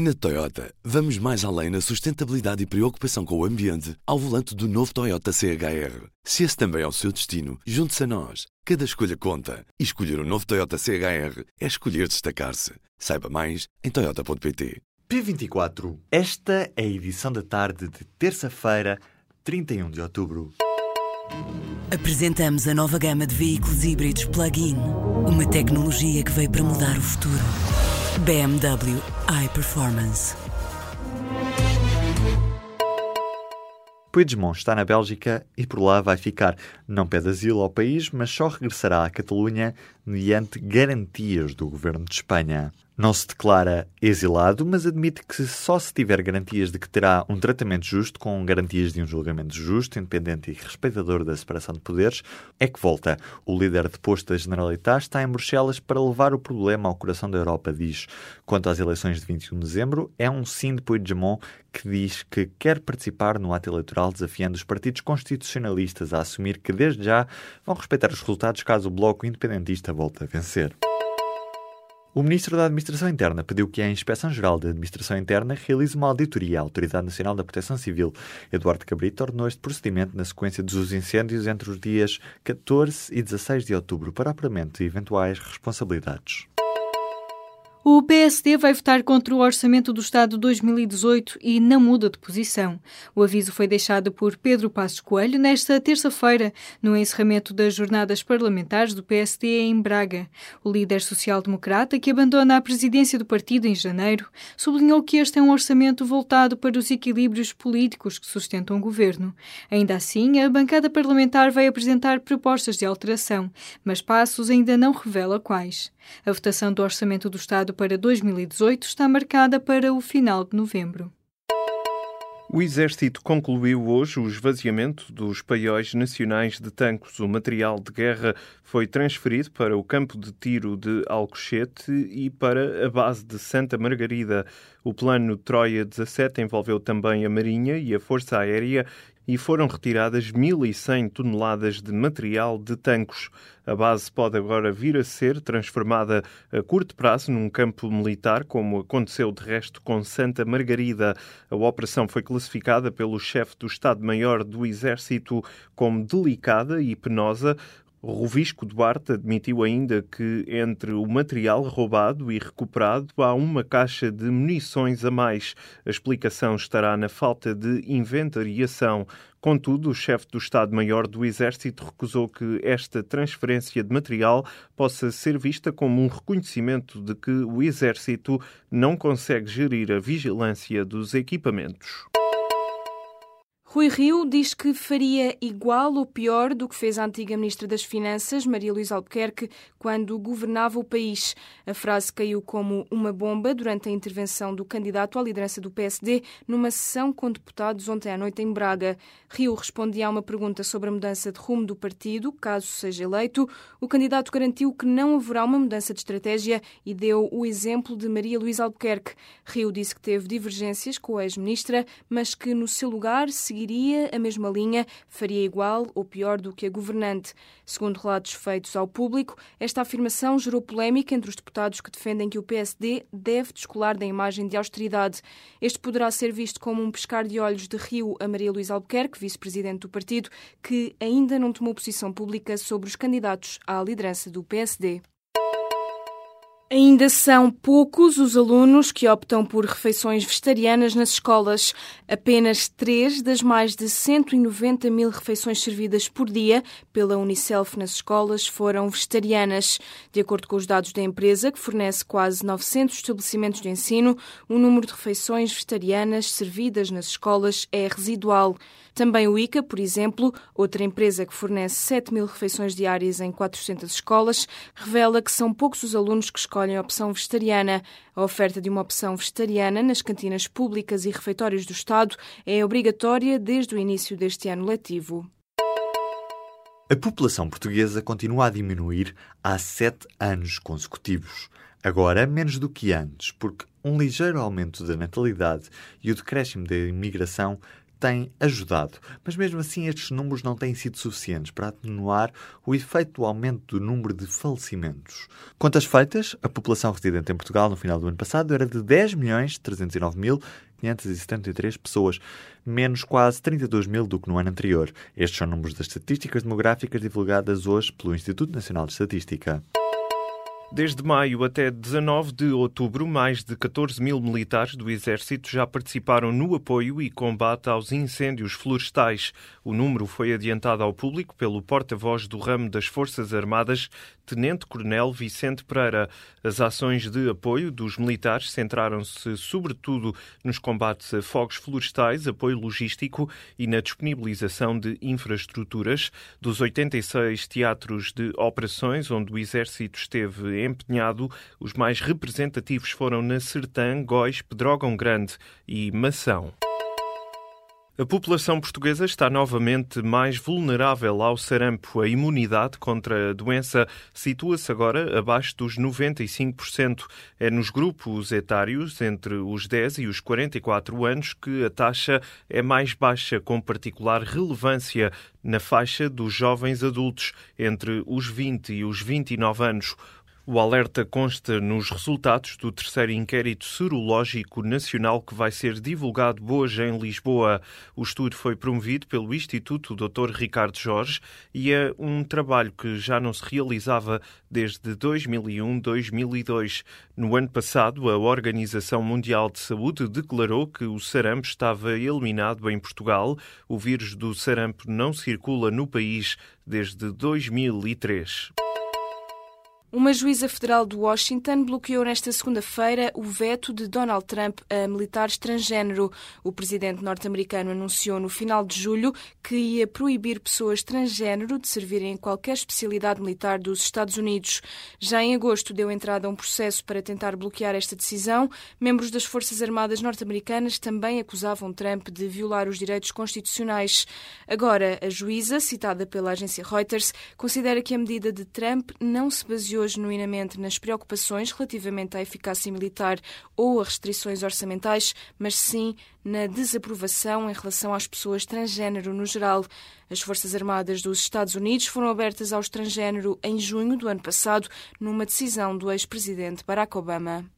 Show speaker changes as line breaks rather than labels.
Na Toyota, vamos mais além na sustentabilidade e preocupação com o ambiente ao volante do novo Toyota CHR. Se esse também é o seu destino, junte-se a nós. Cada escolha conta. E escolher o um novo Toyota CHR é escolher destacar-se. Saiba mais em Toyota.pt.
P24. Esta é a edição da tarde de terça-feira, 31 de outubro.
Apresentamos a nova gama de veículos híbridos plug-in. Uma tecnologia que veio para mudar o futuro. BMW iPerformance.
Puigdemont está na Bélgica e por lá vai ficar. Não pede asilo ao país, mas só regressará à Catalunha mediante garantias do governo de Espanha. Não se declara exilado, mas admite que só se tiver garantias de que terá um tratamento justo, com garantias de um julgamento justo, independente e respeitador da separação de poderes, é que volta. O líder deposto da Generalitat está em Bruxelas para levar o problema ao coração da Europa, diz. Quanto às eleições de 21 de dezembro, é um sim de Puigdemont que diz que quer participar no ato eleitoral desafiando os partidos constitucionalistas a assumir que desde já vão respeitar os resultados caso o Bloco Independentista volte a vencer. O Ministro da Administração Interna pediu que a Inspeção-Geral da Administração Interna realize uma auditoria à Autoridade Nacional da Proteção Civil. Eduardo Cabrito ordenou este procedimento na sequência dos incêndios entre os dias 14 e 16 de outubro para apuramento de eventuais responsabilidades.
O PSD vai votar contra o Orçamento do Estado 2018 e não muda de posição. O aviso foi deixado por Pedro Passos Coelho nesta terça-feira, no encerramento das jornadas parlamentares do PSD em Braga. O líder social-democrata, que abandona a presidência do partido em janeiro, sublinhou que este é um orçamento voltado para os equilíbrios políticos que sustentam o governo. Ainda assim, a bancada parlamentar vai apresentar propostas de alteração, mas Passos ainda não revela quais. A votação do Orçamento do Estado para 2018 está marcada para o final de novembro.
O Exército concluiu hoje o esvaziamento dos paióis nacionais de tanques. O material de guerra foi transferido para o campo de tiro de Alcochete e para a base de Santa Margarida. O plano Troia 17 envolveu também a Marinha e a Força Aérea e foram retiradas 1.100 toneladas de material de tanques. A base pode agora vir a ser transformada a curto prazo num campo militar, como aconteceu de resto com Santa Margarida. A operação foi classificada pelo chefe do Estado-Maior do Exército como delicada e penosa. Rovisco Duarte admitiu ainda que entre o material roubado e recuperado há uma caixa de munições a mais. A explicação estará na falta de inventariação. Contudo, o chefe do Estado-Maior do Exército recusou que esta transferência de material possa ser vista como um reconhecimento de que o Exército não consegue gerir a vigilância dos equipamentos.
Rui Rio diz que faria igual ou pior do que fez a antiga Ministra das Finanças, Maria Luísa Albuquerque, quando governava o país. A frase caiu como uma bomba durante a intervenção do candidato à liderança do PSD numa sessão com deputados ontem à noite em Braga. Rio respondia a uma pergunta sobre a mudança de rumo do partido, caso seja eleito. O candidato garantiu que não haverá uma mudança de estratégia e deu o exemplo de Maria Luísa Albuquerque. Rio disse que teve divergências com a ex-ministra, mas que no seu lugar seguiria a mesma linha, faria igual ou pior do que a governante. Segundo relatos feitos ao público, esta afirmação gerou polémica entre os deputados que defendem que o PSD deve descolar da imagem de austeridade. Este poderá ser visto como um pescar de olhos de Rio a Maria Luísa Albuquerque, vice-presidente do partido, que ainda não tomou posição pública sobre os candidatos à liderança do PSD. Ainda são poucos os alunos que optam por refeições vegetarianas nas escolas. Apenas três das mais de 190 mil refeições servidas por dia pela Unicef nas escolas foram vegetarianas. De acordo com os dados da empresa, que fornece quase 900 estabelecimentos de ensino, o número de refeições vegetarianas servidas nas escolas é residual. Também o ICA, por exemplo, outra empresa que fornece 7 mil refeições diárias em 400 escolas, revela que são poucos os alunos que escolhem a opção vegetariana. A oferta de uma opção vegetariana nas cantinas públicas e refeitórios do Estado é obrigatória desde o início deste ano letivo.
A população portuguesa continua a diminuir há sete anos consecutivos. Agora, menos do que antes, porque um ligeiro aumento da natalidade e o decréscimo da imigração tem ajudado, mas mesmo assim estes números não têm sido suficientes para atenuar o efeito do aumento do número de falecimentos. Contas feitas, a população residente em Portugal no final do ano passado era de 10 milhões 309 mil 573 pessoas, menos quase 32 mil do que no ano anterior. Estes são números das estatísticas demográficas divulgadas hoje pelo Instituto Nacional de Estatística.
Desde maio até 19 de outubro, mais de 14 mil militares do Exército já participaram no apoio e combate aos incêndios florestais. O número foi adiantado ao público pelo porta-voz do ramo das Forças Armadas, Tenente-Coronel Vicente Pereira. As ações de apoio dos militares centraram-se sobretudo nos combates a fogos florestais, apoio logístico e na disponibilização de infraestruturas. Dos 86 teatros de operações onde o Exército esteve empenhado. Os mais representativos foram na Sertã, Góis, Pedrógão Grande e Mação. A população portuguesa está novamente mais vulnerável ao sarampo. A imunidade contra a doença situa-se agora abaixo dos 95%. É nos grupos etários entre os 10 e os 44 anos que a taxa é mais baixa, com particular relevância na faixa dos jovens adultos entre os 20 e os 29 anos. O alerta consta nos resultados do terceiro inquérito serológico nacional que vai ser divulgado hoje em Lisboa. O estudo foi promovido pelo Instituto Dr. Ricardo Jorge e é um trabalho que já não se realizava desde 2001-2002. No ano passado, a Organização Mundial de Saúde declarou que o sarampo estava eliminado em Portugal. O vírus do sarampo não circula no país desde 2003.
Uma juíza federal de Washington bloqueou nesta segunda-feira o veto de Donald Trump a militares transgênero. O presidente norte-americano anunciou no final de julho que ia proibir pessoas transgênero de servirem em qualquer especialidade militar dos Estados Unidos. Já em agosto deu entrada a um processo para tentar bloquear esta decisão. Membros das Forças Armadas norte-americanas também acusavam Trump de violar os direitos constitucionais. Agora, a juíza, citada pela agência Reuters, considera que a medida de Trump não se baseou baseou genuinamente nas preocupações relativamente à eficácia militar ou a restrições orçamentais, mas sim na desaprovação em relação às pessoas transgênero no geral. As Forças Armadas dos Estados Unidos foram abertas aos transgênero em junho do ano passado, numa decisão do ex-presidente Barack Obama.